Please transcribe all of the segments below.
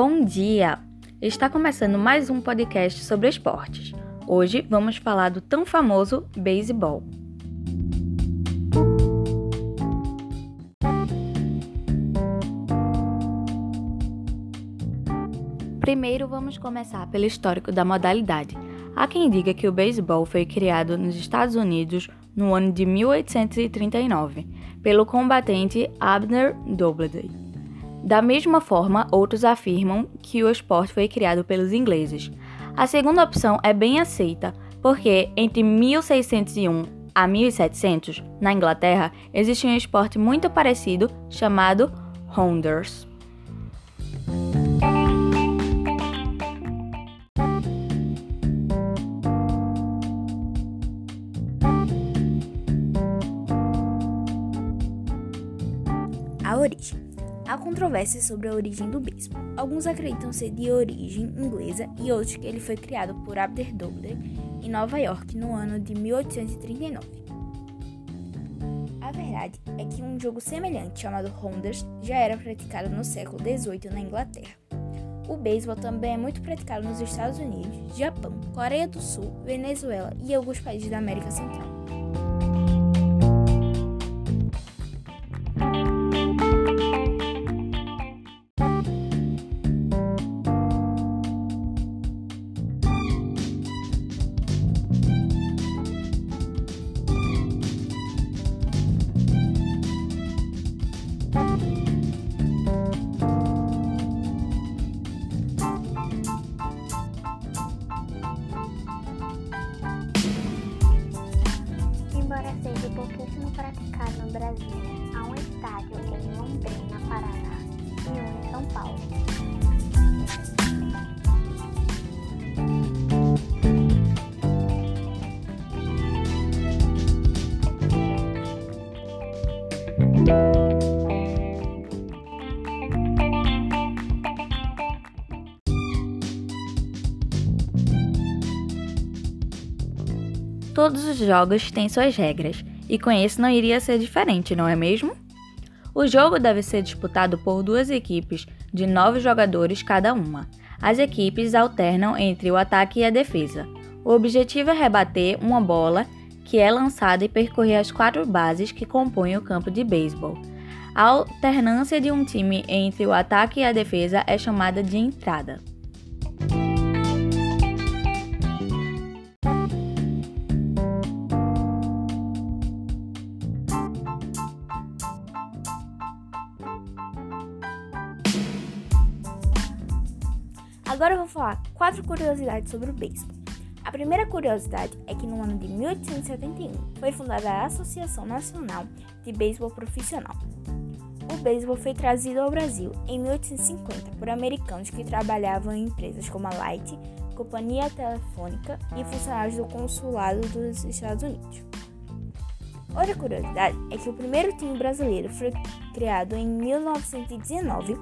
Bom dia! Está começando mais um podcast sobre esportes. Hoje vamos falar do tão famoso beisebol. Primeiro vamos começar pelo histórico da modalidade. Há quem diga que o beisebol foi criado nos Estados Unidos no ano de 1839 pelo combatente Abner Doubleday. Da mesma forma, outros afirmam que o esporte foi criado pelos ingleses. A segunda opção é bem aceita, porque entre 1601 a 1700, na Inglaterra, existia um esporte muito parecido chamado Rounders. A origem. Há controvérsias sobre a origem do beisebol. Alguns acreditam ser de origem inglesa e outros que ele foi criado por Abner Doubleday em Nova York no ano de 1839. A verdade é que um jogo semelhante chamado Rounders já era praticado no século XVIII na Inglaterra. O beisebol também é muito praticado nos Estados Unidos, Japão, Coreia do Sul, Venezuela e alguns países da América Central. Seja pouquíssimo praticado no Brasil, há um estádio em Londrina, Paraná e um em São Paulo. Todos os jogos têm suas regras, e com isso não iria ser diferente, não é mesmo? O jogo deve ser disputado por duas equipes de nove jogadores cada uma. As equipes alternam entre o ataque e a defesa. O objetivo é rebater uma bola que é lançada e percorrer as quatro bases que compõem o campo de beisebol. A alternância de um time entre o ataque e a defesa é chamada de entrada. Agora eu vou falar quatro curiosidades sobre o beisebol. A primeira curiosidade é que no ano de 1871 foi fundada a Associação Nacional de Beisebol Profissional. O beisebol foi trazido ao Brasil em 1850 por americanos que trabalhavam em empresas como a Light, Companhia Telefônica e funcionários do Consulado dos Estados Unidos. Outra curiosidade é que o primeiro time brasileiro foi criado em 1919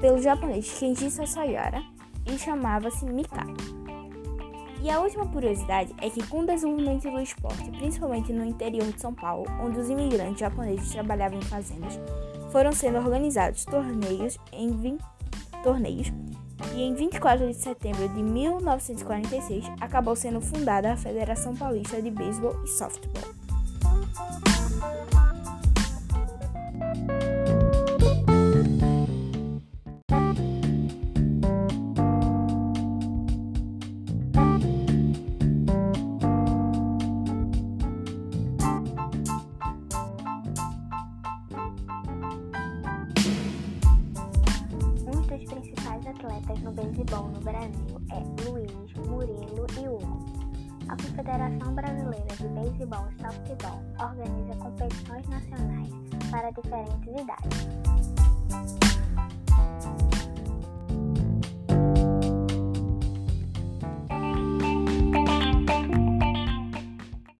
pelo japonês Kenji Sasayara e chamava-se Mikado. E a última curiosidade é que com o desenvolvimento do esporte, principalmente no interior de São Paulo, onde os imigrantes japoneses trabalhavam em fazendas, foram sendo organizados torneios em 20 torneios e em 24 de setembro de 1946 acabou sendo fundada a Federação Paulista de Beisebol e Softball. Atletas no beisebol no Brasil é Luiz, Murilo e Hugo. A Confederação Brasileira de Beisebol e Softball organiza competições nacionais para diferentes idades.